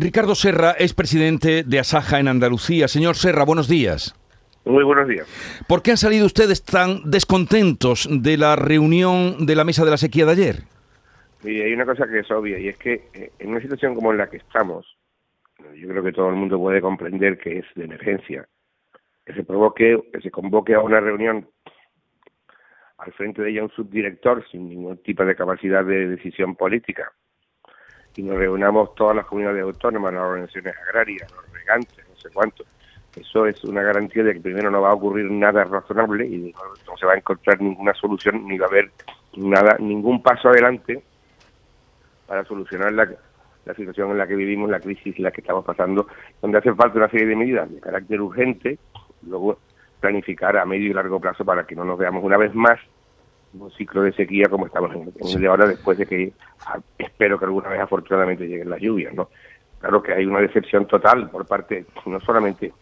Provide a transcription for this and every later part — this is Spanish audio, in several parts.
Ricardo Serra es presidente de Asaja en Andalucía. Señor Serra, buenos días. Muy buenos días. ¿Por qué han salido ustedes tan descontentos de la reunión de la mesa de la sequía de ayer? Y hay una cosa que es obvia y es que eh, en una situación como en la que estamos, yo creo que todo el mundo puede comprender que es de emergencia, que se provoque, que se convoque a una reunión al frente de ella un subdirector sin ningún tipo de capacidad de decisión política y nos reunamos todas las comunidades autónomas, las organizaciones agrarias, los regantes, no sé cuánto. Eso es una garantía de que primero no va a ocurrir nada razonable y no, se va a encontrar ninguna solución ni va a haber nada, ningún paso adelante para solucionar la, la situación en la que vivimos, la crisis en la que estamos pasando, donde hace falta una serie de medidas de carácter urgente, luego planificar a medio y largo plazo para que no nos veamos una vez más un ciclo de sequía como estamos en, el de ahora, después de que espero que alguna vez afortunadamente lleguen las lluvias, ¿no? Claro que hay una decepción total por parte no solamente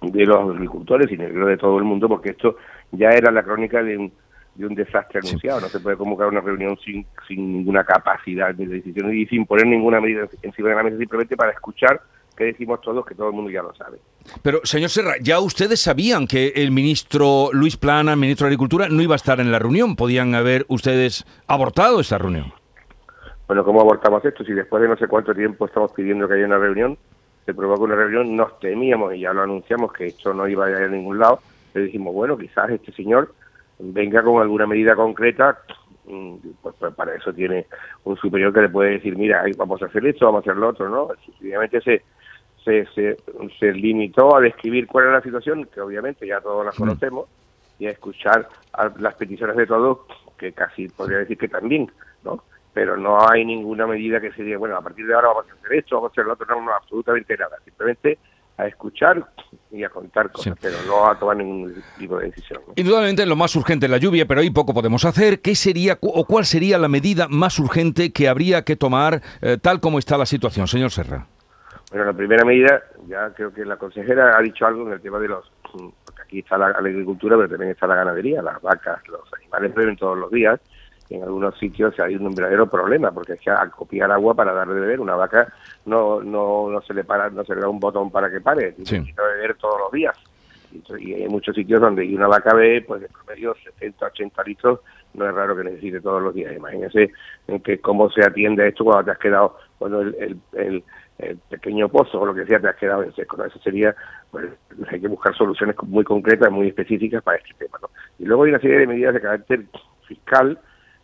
de los agricultores, sino de todo el mundo, porque esto ya era la crónica de un, de un desastre anunciado. No se puede convocar una reunión sin, sin ninguna capacidad de decisión y sin poner ninguna medida encima de la mesa, simplemente para escuchar que decimos todos que todo el mundo ya lo sabe. Pero, señor Serra, ya ustedes sabían que el ministro Luis Plana, ministro de Agricultura, no iba a estar en la reunión. Podían haber ustedes abortado esa reunión. Bueno, ¿cómo abortamos esto? Si después de no sé cuánto tiempo estamos pidiendo que haya una reunión, se provoca una reunión, nos temíamos y ya lo anunciamos que esto no iba a ir a ningún lado. Le dijimos, bueno, quizás este señor venga con alguna medida concreta mm, pues, pues, para eso tiene un superior que le puede decir, mira, vamos a hacer esto, vamos a hacer lo otro, ¿no? Obviamente se, se, se, limitó a describir cuál era la situación, que obviamente ya todos la conocemos, y a escuchar las peticiones de todos, que casi podría decir que también, ¿no? Pero no hay ninguna medida que se diga, bueno, a partir de ahora vamos a hacer esto, vamos a hacer lo otro, no, no absolutamente nada. Simplemente a escuchar y a contar cosas, pero no a tomar ningún tipo de decisión. Indudablemente lo más urgente es la lluvia, pero ahí poco podemos hacer. ¿Qué sería o cuál sería la medida más urgente que habría que tomar eh, tal como está la situación, señor Serra? Bueno, la primera medida, ya creo que la consejera ha dicho algo en el tema de los... Porque aquí está la, agricultura, pero también está la ganadería, las vacas, los animales beben todos los días. Y en algunos sitios hay un verdadero problema, porque es que al copiar agua para darle de beber, una vaca no, no, no se le para, no se le da un botón para que pare, necesita beber todos los días. Y, hay muchos sitios donde una vaca bebe, pues de promedio 70, 80 litros, no es raro que necesite todos los días. Imagínense en que cómo se atiende esto cuando te has quedado, cuando el, el el pequeño pozo o lo que sea te has quedado en seco. ¿no? Eso sería, pues hay que buscar soluciones muy concretas, muy específicas para este tema. ¿no? Y luego hay una serie de medidas de carácter fiscal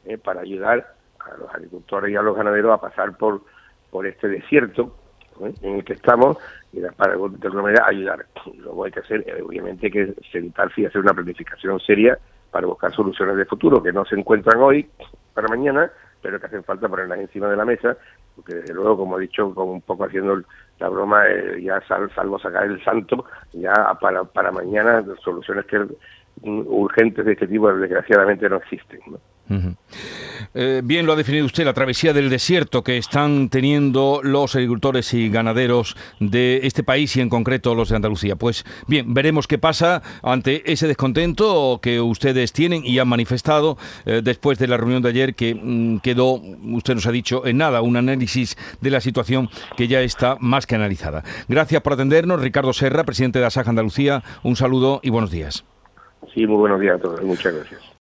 eh, para ayudar a los agricultores y a los ganaderos a pasar por, por este desierto en el que estamos y para de alguna manera ayudar. Luego hay que hacer, eh, obviamente, que sentarse y hacer una planificación seria para buscar soluciones de futuro que no se encuentran hoy para mañana, pero que hacen falta ponerlas encima de la mesa porque desde luego, como he dicho, como un poco haciendo la broma, eh, ya salvo sacar el santo, ya para, para mañana soluciones que urgentes de este tipo desgraciadamente no existen. Eh, bien lo ha definido usted, la travesía del desierto que están teniendo los agricultores y ganaderos de este país y en concreto los de Andalucía. Pues bien, veremos qué pasa ante ese descontento que ustedes tienen y han manifestado eh, después de la reunión de ayer que mm, quedó, usted nos ha dicho, en nada, un análisis de la situación que ya está más que analizada. Gracias por atendernos, Ricardo Serra, presidente de Asaja Andalucía. Un saludo y buenos días. Sí, muy buenos días a todos. Muchas gracias.